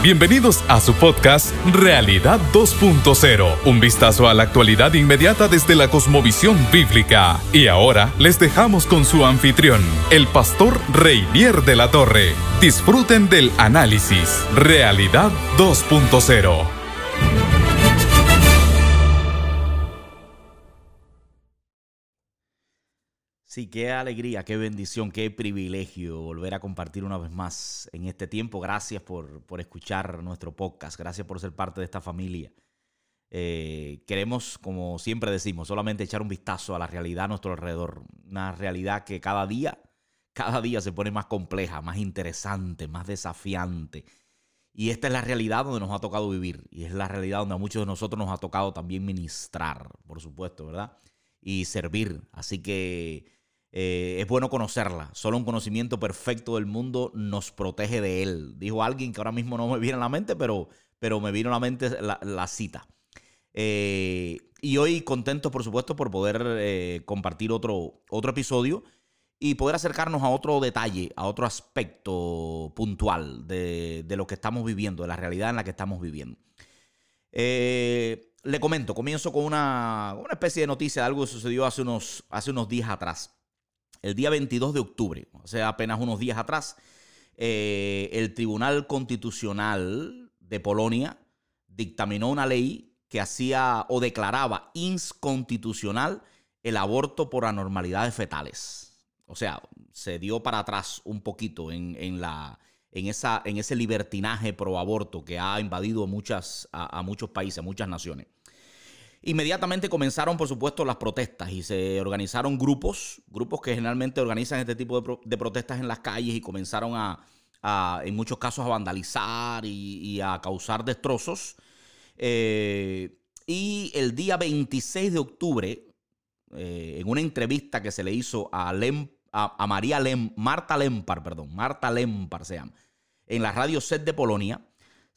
Bienvenidos a su podcast Realidad 2.0, un vistazo a la actualidad inmediata desde la cosmovisión bíblica. Y ahora les dejamos con su anfitrión, el pastor Reinier de la Torre. Disfruten del análisis Realidad 2.0. Sí, qué alegría, qué bendición, qué privilegio volver a compartir una vez más en este tiempo. Gracias por, escuchar nuestro podcast, gracias por ser parte de esta familia. Eh, queremos, como siempre decimos, solamente echar un vistazo a la realidad a nuestro alrededor. Una realidad que cada día, cada día se pone más compleja, más interesante, más desafiante. Y esta es la realidad donde nos ha tocado vivir. Y es la realidad donde a muchos de nosotros nos ha tocado también ministrar, por supuesto, ¿verdad? Y servir. Así que eh, es bueno conocerla. Solo un conocimiento perfecto del mundo nos protege de él. Dijo alguien que ahora mismo no me viene a la mente, pero, pero me vino a la mente la, cita. Eh, y hoy contento, por supuesto, por poder eh, compartir otro, otro episodio y poder acercarnos a otro detalle, a otro aspecto puntual de, lo que estamos viviendo, de la realidad en la que estamos viviendo. le comento, comienzo con una, una, especie de noticia de algo que sucedió hace unos, hace unos días atrás el día 22 de octubre, o sea, apenas unos días atrás, eh, el Tribunal Constitucional de Polonia dictaminó una ley que hacía o declaraba inconstitucional el aborto por anormalidades fetales. O sea, se dio para atrás un poquito en, la, en, esa, en ese libertinaje pro aborto que ha invadido muchas, a muchos países, a muchas naciones. Inmediatamente comenzaron, por supuesto, las protestas y se organizaron grupos, grupos que generalmente organizan este tipo de, protestas en las calles y comenzaron a, en muchos casos, a vandalizar y, a causar destrozos. Eh, y el día 26 de octubre, eh, en una entrevista que se le hizo a, a, María Lem, Marta Lempar, perdón, Marta Lempar se llama, en la radio set de Polonia,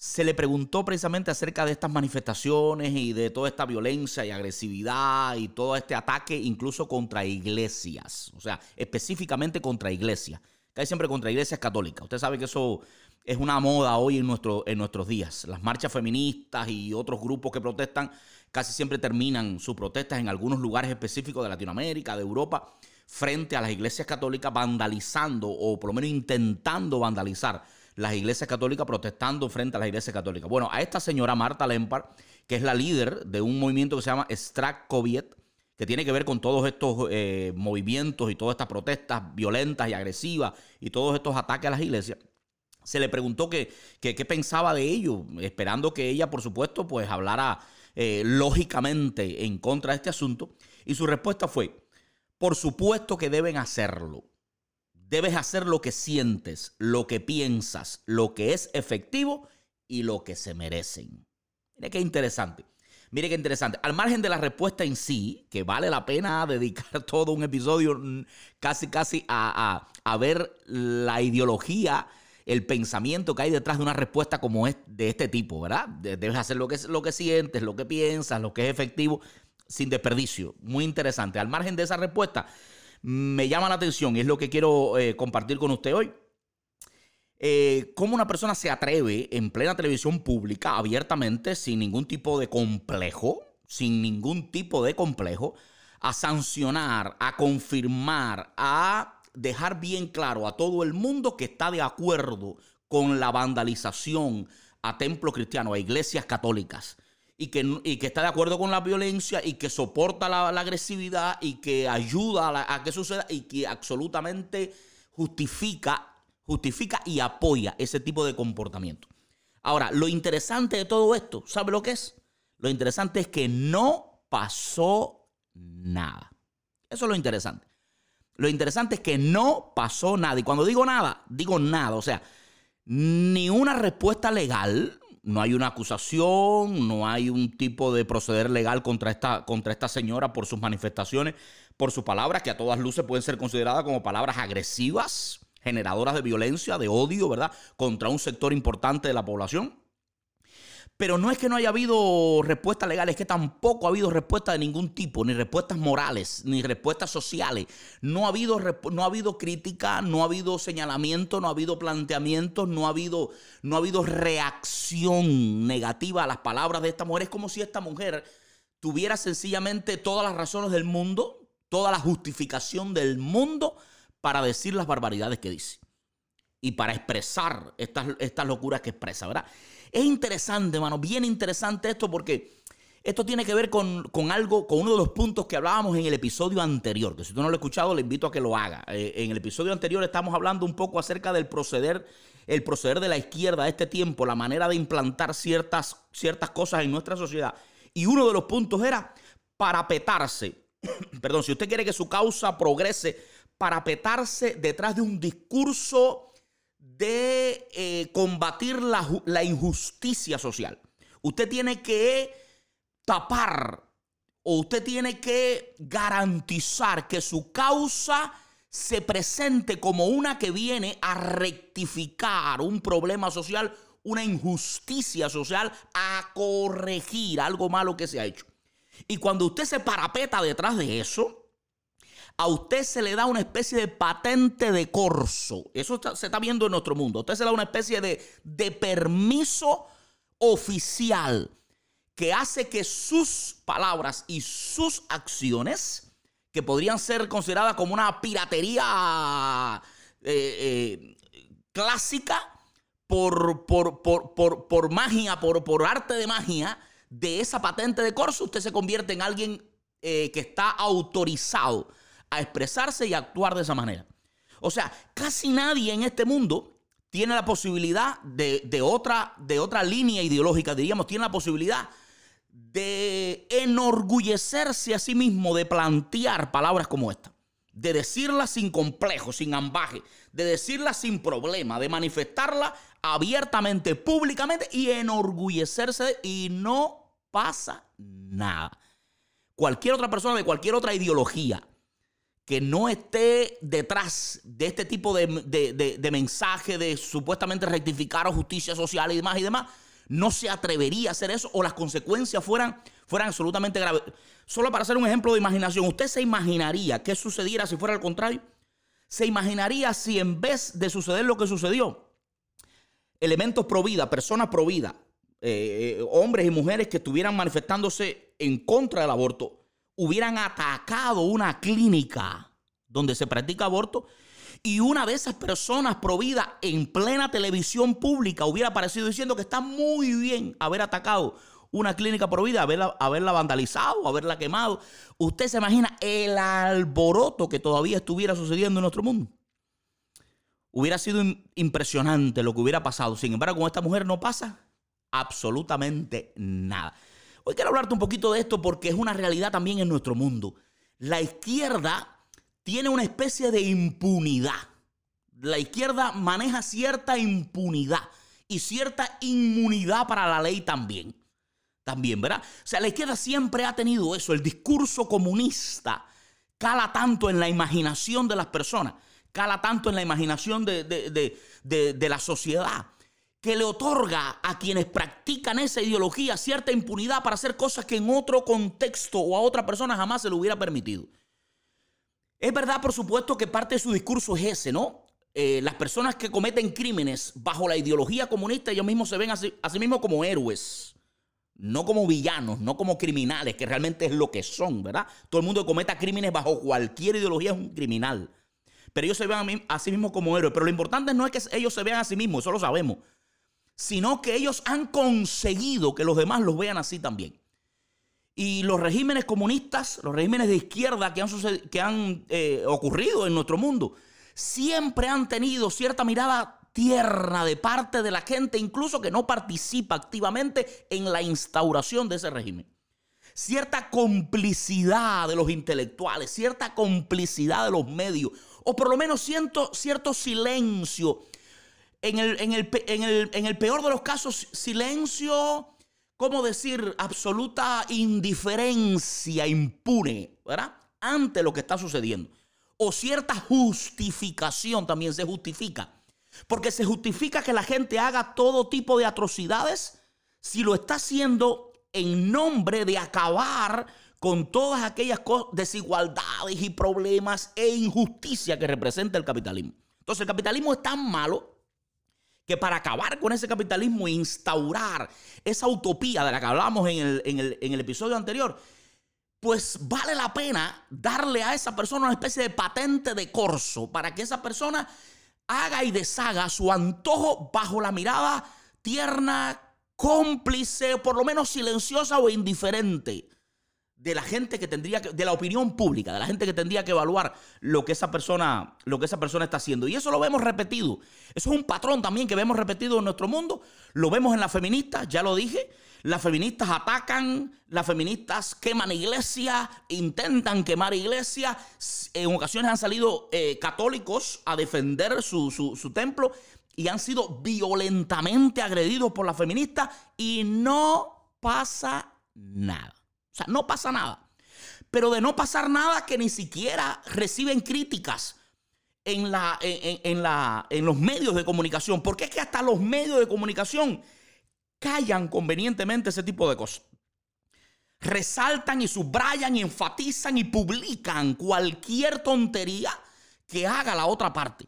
se le preguntó precisamente acerca de estas manifestaciones y de toda esta violencia y agresividad y todo este ataque incluso contra iglesias, o sea, específicamente contra iglesias, hay siempre contra iglesias católicas. Usted sabe que eso es una moda hoy en, en nuestros días. Las marchas feministas y otros grupos que protestan casi siempre terminan sus protestas en algunos lugares específicos de Latinoamérica, de Europa, frente a las iglesias católicas, vandalizando o por lo menos intentando vandalizar las iglesias católicas protestando frente a las iglesias católicas. Bueno, a esta señora Marta Lempar, que es la líder de un movimiento que se llama Strak Koviet, que tiene que ver con todos estos eh, movimientos y todas estas protestas violentas y agresivas y todos estos ataques a las iglesias, se le preguntó qué pensaba de ello, esperando que ella, por supuesto, pues hablara eh, lógicamente en contra de este asunto. Y su respuesta fue, por supuesto que deben hacerlo. Debes hacer lo que sientes, lo que piensas, lo que es efectivo y lo que se merecen. Mire qué interesante. Mire qué interesante. Al margen de la respuesta en sí, que vale la pena dedicar todo un episodio casi, casi a, ver la ideología, el pensamiento que hay detrás de una respuesta como es de este tipo, ¿verdad? Debes hacer lo que, lo que sientes, lo que piensas, lo que es efectivo, sin desperdicio. Muy interesante. Al margen de esa respuesta, me llama la atención y es lo que quiero eh, compartir con usted hoy. Eh, cómo una persona se atreve en plena televisión pública, abiertamente, sin ningún tipo de complejo, sin ningún tipo de complejo, a sancionar, a confirmar, a dejar bien claro a todo el mundo que está de acuerdo con la vandalización a templos cristianos, a iglesias católicas, y que, que está de acuerdo con la violencia y que soporta la, agresividad y que ayuda a, que suceda y que absolutamente justifica, justifica y apoya ese tipo de comportamiento. Ahora, lo interesante de todo esto, ¿sabe lo que es? Lo interesante es que no pasó nada. Eso es lo interesante. Lo interesante es que no pasó nada. Y cuando digo nada, digo nada. O sea, ni una respuesta legal no hay una acusación, no hay un tipo de proceder legal contra esta, contra esta señora por sus manifestaciones, por sus palabras, que a todas luces pueden ser consideradas como palabras agresivas, generadoras de violencia, de odio, ¿verdad?, contra un sector importante de la población. Pero no es que no haya habido respuestas legales, es que tampoco ha habido respuesta de ningún tipo, ni respuestas morales, ni respuestas sociales. No ha habido, no ha habido crítica, no ha habido señalamiento, no ha habido planteamiento, no ha habido, no ha habido reacción negativa a las palabras de esta mujer. Es como si esta mujer tuviera sencillamente todas las razones del mundo, toda la justificación del mundo para decir las barbaridades que dice y para expresar estas, estas locuras que expresa, ¿verdad? Es interesante, hermano, bien interesante esto porque esto tiene que ver con, algo, con uno de los puntos que hablábamos en el episodio anterior, que si tú no lo has escuchado, le invito a que lo haga. Eh, en el episodio anterior estamos hablando un poco acerca del proceder, el proceder de la izquierda a este tiempo, la manera de implantar ciertas, ciertas cosas en nuestra sociedad. Y uno de los puntos era parapetarse. Perdón, si usted quiere que su causa progrese, parapetarse detrás de un discurso de eh, combatir la, injusticia social. Usted tiene que tapar o usted tiene que garantizar que su causa se presente como una que viene a rectificar un problema social, una injusticia social, a corregir algo malo que se ha hecho. Y cuando usted se parapeta detrás de eso, a usted se le da una especie de patente de corso. Eso se está viendo en nuestro mundo. A usted se le da una especie de, de permiso oficial que hace que sus palabras y sus acciones, que podrían ser consideradas como una piratería eh, eh, clásica, por, por, por, magia, por, por arte de magia, de esa patente de corso, usted se convierte en alguien eh, que está autorizado a expresarse y actuar de esa manera. O sea, casi nadie en este mundo tiene la posibilidad de, otra, de otra línea ideológica, diríamos, tiene la posibilidad de enorgullecerse a sí mismo, de plantear palabras como esta, de decirlas sin complejo, sin ambaje, de decirlas sin problema, de manifestarla abiertamente, públicamente y enorgullecerse y no pasa nada. Cualquier otra persona de cualquier otra ideología que no esté detrás de este tipo de, de, mensaje de supuestamente rectificar o justicia social y demás y demás, no se atrevería a hacer eso o las consecuencias fueran, fueran absolutamente graves. Solo para hacer un ejemplo de imaginación, ¿usted se imaginaría qué sucediera si fuera al contrario? ¿Se imaginaría si en vez de suceder lo que sucedió, elementos pro vida, personas pro vida, eh, eh, hombres y mujeres que estuvieran manifestándose en contra del aborto, hubieran atacado una clínica donde se practica aborto y una de esas personas provida en plena televisión pública hubiera aparecido diciendo que está muy bien haber atacado una clínica provida, haberla, haberla vandalizado, haberla quemado. Usted se imagina el alboroto que todavía estuviera sucediendo en nuestro mundo. Hubiera sido impresionante lo que hubiera pasado. Sin embargo, con esta mujer no pasa absolutamente nada. Hoy quiero hablarte un poquito de esto porque es una realidad también en nuestro mundo. La izquierda tiene una especie de impunidad. La izquierda maneja cierta impunidad y cierta inmunidad para la ley también. También, ¿verdad? O sea, la izquierda siempre ha tenido eso. El discurso comunista cala tanto en la imaginación de las personas, cala tanto en la imaginación de, de la sociedad que le otorga a quienes practican esa ideología cierta impunidad para hacer cosas que en otro contexto o a otra persona jamás se le hubiera permitido. Es verdad, por supuesto, que parte de su discurso es ese, ¿no? Eh, las personas que cometen crímenes bajo la ideología comunista, ellos mismos se ven a sí, mismos como héroes, no como villanos, no como criminales, que realmente es lo que son, ¿verdad? Todo el mundo que cometa crímenes bajo cualquier ideología es un criminal. Pero ellos se ven a, a sí mismos como héroes. Pero lo importante no es que ellos se vean a sí mismos, eso lo sabemos sino que ellos han conseguido que los demás los vean así también. Y los regímenes comunistas, los regímenes de izquierda que han, que han eh, ocurrido en nuestro mundo, siempre han tenido cierta mirada tierna de parte de la gente, incluso que no participa activamente en la instauración de ese régimen. Cierta complicidad de los intelectuales, cierta complicidad de los medios, o por lo menos cierto, cierto silencio en el, peor de los casos, silencio, ¿cómo decir? Absoluta indiferencia impune, ¿verdad? Ante lo que está sucediendo. O cierta justificación también se justifica. Porque se justifica que la gente haga todo tipo de atrocidades si lo está haciendo en nombre de acabar con todas aquellas desigualdades y problemas e injusticia que representa el capitalismo. Entonces el capitalismo es tan malo que para acabar con ese capitalismo e instaurar esa utopía de la que hablamos en el, en el episodio anterior, pues vale la pena darle a esa persona una especie de patente de corso para que esa persona haga y deshaga su antojo bajo la mirada tierna, cómplice, por lo menos silenciosa o indiferente de la gente que tendría que, de la opinión pública, de la gente que tendría que evaluar lo que esa persona, lo que esa persona está haciendo. Y eso lo vemos repetido. Eso es un patrón también que vemos repetido en nuestro mundo. Lo vemos en las feministas, ya lo dije. Las feministas atacan, las feministas queman iglesias, intentan quemar iglesias. En ocasiones han salido eh, católicos a defender su, su templo y han sido violentamente agredidos por las feministas y no pasa nada. O sea, no pasa nada. Pero de no pasar nada que ni siquiera reciben críticas en, la, en, la, en los medios de comunicación. Porque es que hasta los medios de comunicación callan convenientemente ese tipo de cosas. Resaltan y subrayan y enfatizan y publican cualquier tontería que haga la otra parte.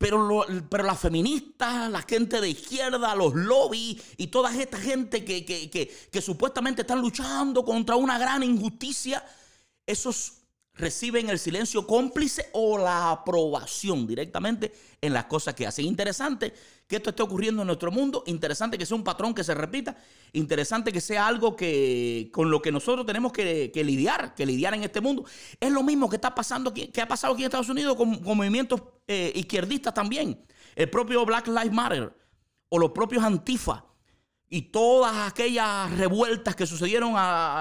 Pero, pero las feministas, la gente de izquierda, los lobbies y toda esta gente que, que, supuestamente están luchando contra una gran injusticia, esos reciben el silencio cómplice o la aprobación directamente en las cosas que hacen. Interesante que esto esté ocurriendo en nuestro mundo, interesante que sea un patrón que se repita, interesante que sea algo que con lo que nosotros tenemos que, lidiar, que lidiar en este mundo. Es lo mismo que está pasando aquí, que ha pasado aquí en Estados Unidos con, movimientos eh, izquierdistas también. El propio Black Lives Matter o los propios Antifa y todas aquellas revueltas que sucedieron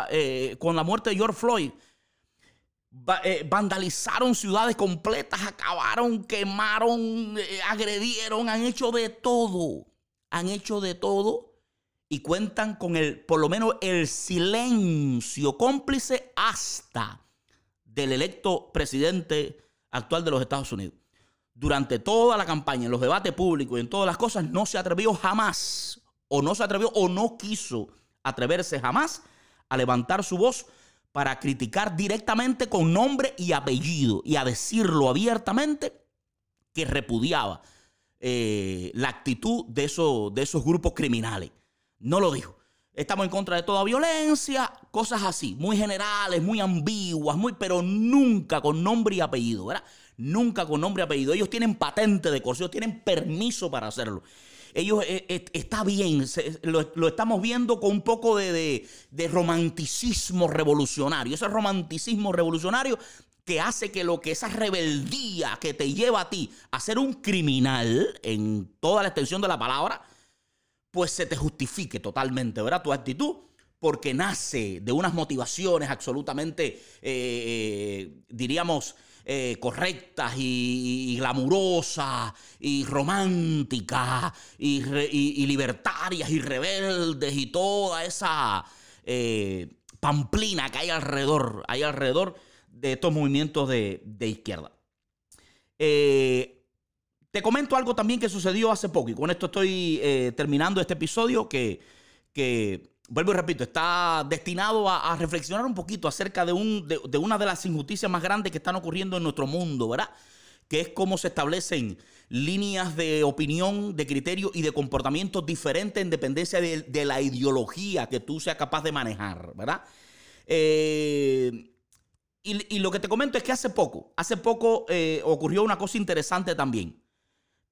eh, con la muerte de George Floyd eh, vandalizaron ciudades completas, acabaron, quemaron, eh, agredieron, han hecho de todo. Han hecho de todo y cuentan con el, por lo menos el silencio cómplice hasta del electo presidente actual de los Estados Unidos. Durante toda la campaña, en los debates públicos y en todas las cosas, no se atrevió jamás, o no se atrevió, o no quiso atreverse jamás a levantar su voz para criticar directamente con nombre y apellido y a decirlo abiertamente que repudiaba eh, la actitud de, de esos grupos criminales. No lo dijo. Estamos en contra de toda violencia, cosas así, muy generales, muy ambiguas, muy, pero nunca con nombre y apellido, ¿verdad? Nunca con nombre y apellido. Ellos tienen patente de corso, ellos tienen permiso para hacerlo ellos eh, eh, está bien, lo, estamos viendo con un poco de, romanticismo revolucionario. Ese romanticismo revolucionario que hace que lo que esa rebeldía que te lleva a ti a ser un criminal en toda la extensión de la palabra, pues se te justifique totalmente, ¿verdad? Tu actitud porque nace de unas motivaciones absolutamente, eh, diríamos, eh, correctas y, glamurosas y románticas y, libertarias y rebeldes y toda esa eh, pamplina que hay alrededor, hay alrededor de estos movimientos de, izquierda. Eh, te comento algo también que sucedió hace poco y con esto estoy terminando este episodio que, que vuelvo y repito, está destinado a, reflexionar un poquito acerca de, un, de, una de las injusticias más grandes que están ocurriendo en nuestro mundo, ¿verdad? Que es cómo se establecen líneas de opinión, de criterio y de comportamiento diferentes en dependencia de, la ideología que tú seas capaz de manejar, ¿verdad? Eh, y, lo que te comento es que hace poco, hace poco eh, ocurrió una cosa interesante también.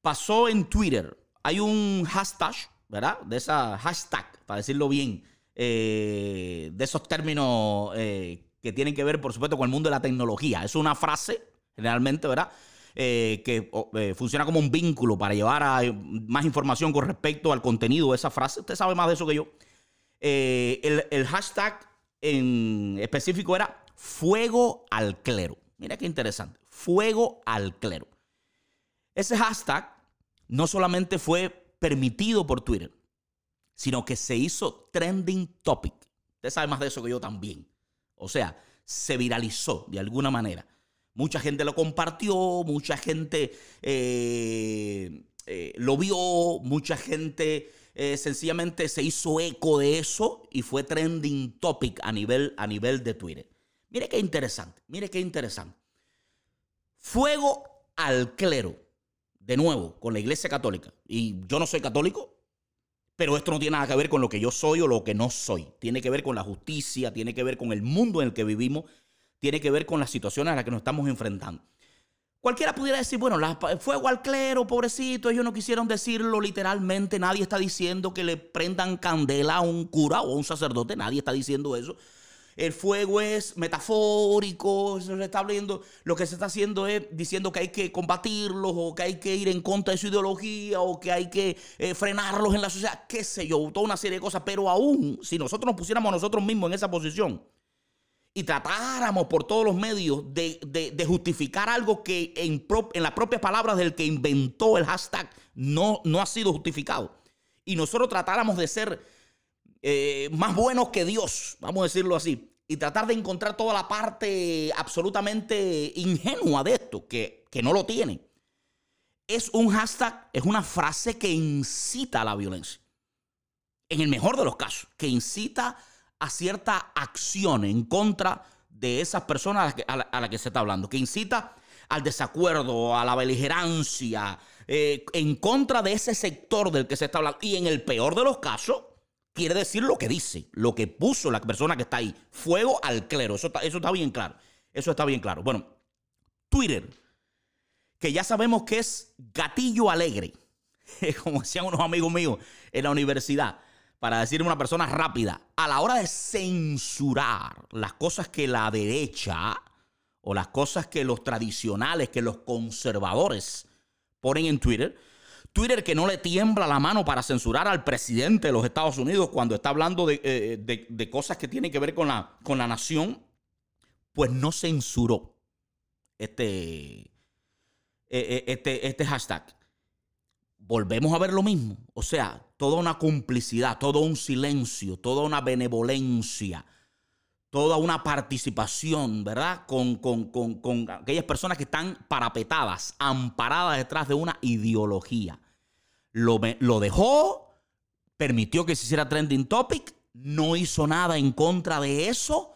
Pasó en Twitter, hay un hashtag ¿verdad? De esa hashtag, para decirlo bien, eh, de esos términos eh, que tienen que ver, por supuesto, con el mundo de la tecnología. Es una frase, generalmente, ¿verdad? Eh, que funciona como un vínculo para llevar a más información con respecto al contenido de esa frase. Usted sabe más de eso que yo. El, el, hashtag en específico era fuego al clero. Mira qué interesante. Fuego al clero. Ese hashtag no solamente fue permitido por Twitter, sino que se hizo trending topic. Usted sabe más de eso que yo también. O sea, se viralizó de alguna manera. Mucha gente lo compartió, mucha gente eh, eh, lo vio, mucha gente eh, sencillamente se hizo eco de eso y fue trending topic a nivel, a nivel de Twitter. Mire qué interesante, mire qué interesante. Fuego al clero, de nuevo, con la Iglesia Católica. Y yo no soy católico, pero esto no tiene nada que ver con lo que yo soy o lo que no soy. Tiene que ver con la justicia, tiene que ver con el mundo en el que vivimos, tiene que ver con las situaciones a las que nos estamos enfrentando. Cualquiera pudiera decir, bueno, fuego al clero, pobrecito, ellos no quisieron decirlo literalmente, nadie está diciendo que le prendan candela a un cura o a un sacerdote, nadie está diciendo eso. El fuego es metafórico, se está hablando, lo que se está haciendo es diciendo que hay que combatirlos o que hay que ir en contra de su ideología o que hay que eh, frenarlos en la sociedad, qué sé yo, toda una serie de cosas, pero aún si nosotros nos pusiéramos nosotros mismos en esa posición, y tratáramos por todos los medios de, justificar algo que en, en, las propias palabras del que inventó el hashtag no, no ha sido justificado. Y nosotros tratáramos de ser eh, más buenos que Dios, vamos a decirlo así, y tratar de encontrar toda la parte absolutamente ingenua de esto, que, que no lo tiene. Es un hashtag, es una frase que incita a la violencia. En el mejor de los casos, que incita a cierta acción en contra de esas personas a las que, se está hablando, que incita al desacuerdo, a la beligerancia, eh, en contra de ese sector del que se está hablando. Y en el peor de los casos, quiere decir lo que dice, lo que puso la persona que está ahí. Fuego al clero. Eso está, eso está bien claro. Eso está bien claro. Bueno, Twitter, que ya sabemos que es gatillo alegre, como decían unos amigos míos en la universidad para decir una persona rápida, a la hora de censurar las cosas que la derecha o las cosas que los tradicionales, que los conservadores ponen en Twitter, Twitter que no le tiembla la mano para censurar al presidente de los Estados Unidos cuando está hablando de, eh, cosas que tienen que ver con la, con la nación, pues no censuró este, eh, eh, este, este hashtag volvemos a ver lo mismo. O sea, toda una complicidad, todo un silencio, toda una benevolencia, toda una participación, ¿verdad? Con, con, aquellas personas que están parapetadas, amparadas detrás de una ideología. Lo, dejó, permitió que se hiciera trending topic, no hizo nada en contra de eso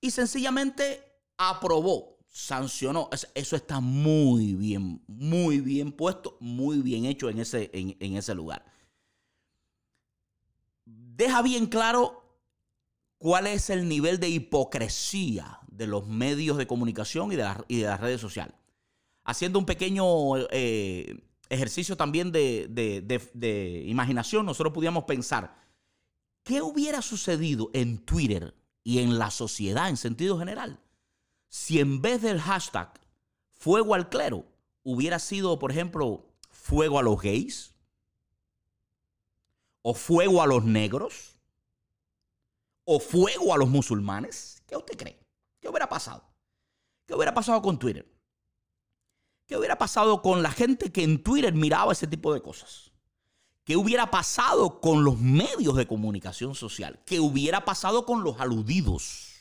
y sencillamente aprobó sancionó. Eso está muy bien, muy bien puesto, muy bien hecho en ese, en, ese lugar. Deja bien claro cuál es el nivel de hipocresía de los medios de comunicación y de, y de las redes sociales. Haciendo un pequeño eh, ejercicio también de, imaginación, nosotros podíamos pensar, ¿qué hubiera sucedido en Twitter y en la sociedad en sentido general? si en vez del hashtag fuego al clero hubiera sido, por ejemplo, fuego a los gays o fuego a los negros o fuego a los musulmanes, ¿qué usted cree? ¿Qué hubiera pasado? ¿Qué hubiera pasado con Twitter? ¿Qué hubiera pasado con la gente que en Twitter miraba ese tipo de cosas? ¿Qué hubiera pasado con los medios de comunicación social? ¿Qué hubiera pasado con los aludidos?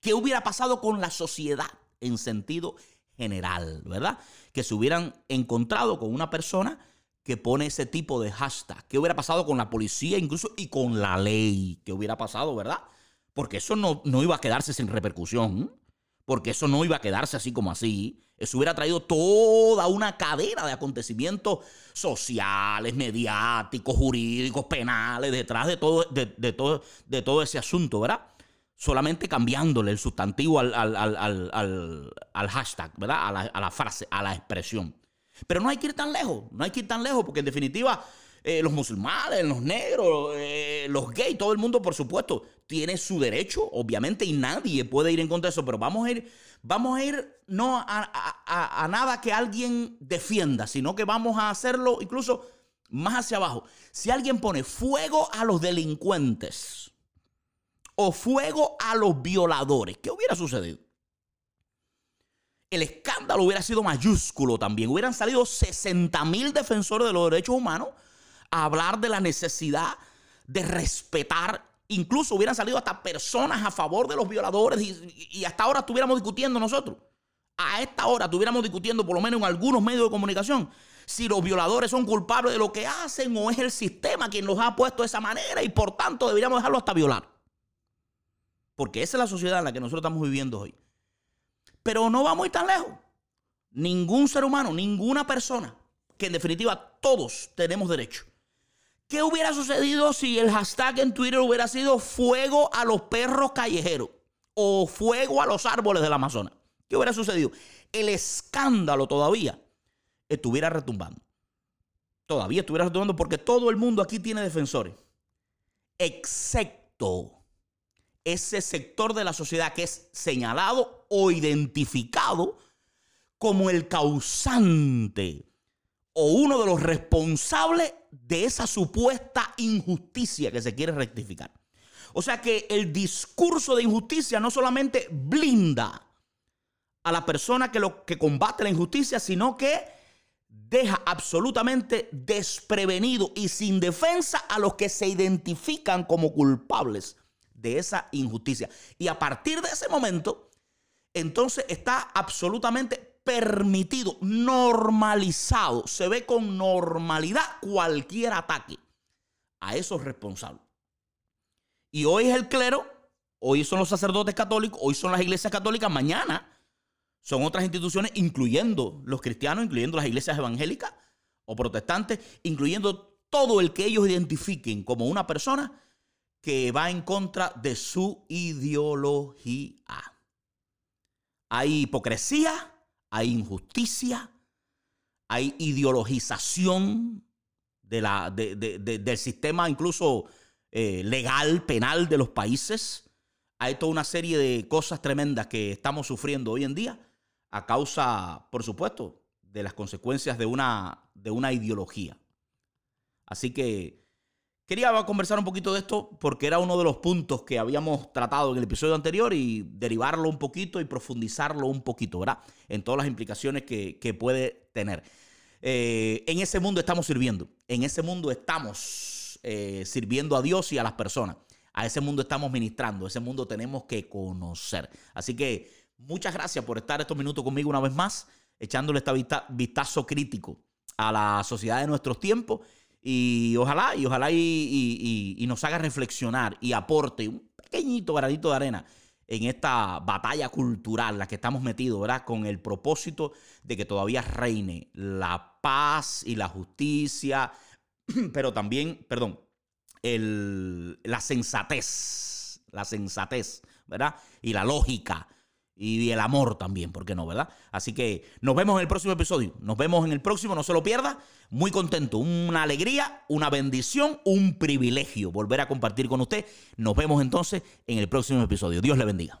¿Qué hubiera pasado con la sociedad en sentido general, verdad? Que se hubieran encontrado con una persona que pone ese tipo de hashtag. ¿Qué hubiera pasado con la policía incluso y con la ley? ¿Qué hubiera pasado, verdad? Porque eso no, no iba a quedarse sin repercusión. Porque eso no iba a quedarse así como así. Eso hubiera traído toda una cadena de acontecimientos sociales, mediáticos, jurídicos, penales, detrás de todo, de, todo, de todo ese asunto, ¿verdad? solamente cambiándole el sustantivo al, hashtag, ¿verdad? A la, frase, a la expresión. Pero no hay que ir tan lejos, no hay que ir tan lejos, porque en definitiva eh, los musulmanes, los negros, eh, los gays, todo el mundo, por supuesto, tiene su derecho, obviamente, y nadie puede ir en contra de eso, pero vamos a ir, vamos a ir no a nada que alguien defienda, sino que vamos a hacerlo incluso más hacia abajo. Si alguien pone fuego a los delincuentes, o fuego a los violadores. ¿Qué hubiera sucedido? El escándalo hubiera sido mayúsculo también. Hubieran salido 60 mil defensores de los derechos humanos a hablar de la necesidad de respetar. Incluso hubieran salido hasta personas a favor de los violadores y, hasta ahora estuviéramos discutiendo nosotros. A esta hora estuviéramos discutiendo, por lo menos en algunos medios de comunicación, si los violadores son culpables de lo que hacen o es el sistema quien los ha puesto de esa manera y por tanto deberíamos dejarlo hasta violar. Porque esa es la sociedad en la que nosotros estamos viviendo hoy. Pero no va muy tan lejos. Ningún ser humano, ninguna persona, que en definitiva todos tenemos derecho. ¿Qué hubiera sucedido si el hashtag en Twitter hubiera sido fuego a los perros callejeros o fuego a los árboles del Amazonas? ¿Qué hubiera sucedido? El escándalo todavía estuviera retumbando. Todavía estuviera retumbando porque todo el mundo aquí tiene defensores, excepto ese sector de la sociedad que es señalado o identificado como el causante o uno de los responsables de esa supuesta injusticia que se quiere rectificar. O sea que el discurso de injusticia no solamente blinda a la persona que, lo, que combate la injusticia, sino que deja absolutamente desprevenido y sin defensa a los que se identifican como culpables de esa injusticia. Y a partir de ese momento, entonces está absolutamente permitido, normalizado, se ve con normalidad cualquier ataque a esos responsables. Y hoy es el clero, hoy son los sacerdotes católicos, hoy son las iglesias católicas, mañana son otras instituciones, incluyendo los cristianos, incluyendo las iglesias evangélicas o protestantes, incluyendo todo el que ellos identifiquen como una persona que va en contra de su ideología. Hay hipocresía, hay injusticia, hay ideologización de la, del sistema incluso eh, legal, penal de los países. Hay toda una serie de cosas tremendas que estamos sufriendo hoy en día a causa, por supuesto, de las consecuencias de una, de una ideología. Así que quería conversar un poquito de esto porque era uno de los puntos que habíamos tratado en el episodio anterior y derivarlo un poquito y profundizarlo un poquito, ¿verdad? En todas las implicaciones que, puede tener. Eh, en ese mundo estamos sirviendo, en ese mundo estamos eh, sirviendo a Dios y a las personas. A ese mundo estamos ministrando, ese mundo tenemos que conocer. Así que Muchas gracias por estar estos minutos conmigo una vez más, echándole este vistazo crítico a la sociedad de nuestros tiempos. Y ojalá, y ojalá y, nos haga reflexionar y aporte un pequeñito granito de arena en esta batalla cultural, la que estamos metidos, ¿verdad? Con el propósito de que todavía reine la paz y la justicia, pero también, perdón, la sensatez, la sensatez, ¿verdad? Y la lógica y el amor también, ¿por qué no, verdad? Así que nos vemos en el próximo episodio. Nos vemos en el próximo, no se lo pierda. Muy contento, una alegría, una bendición, un privilegio volver a compartir con usted. Nos vemos entonces en el próximo episodio. Dios le bendiga.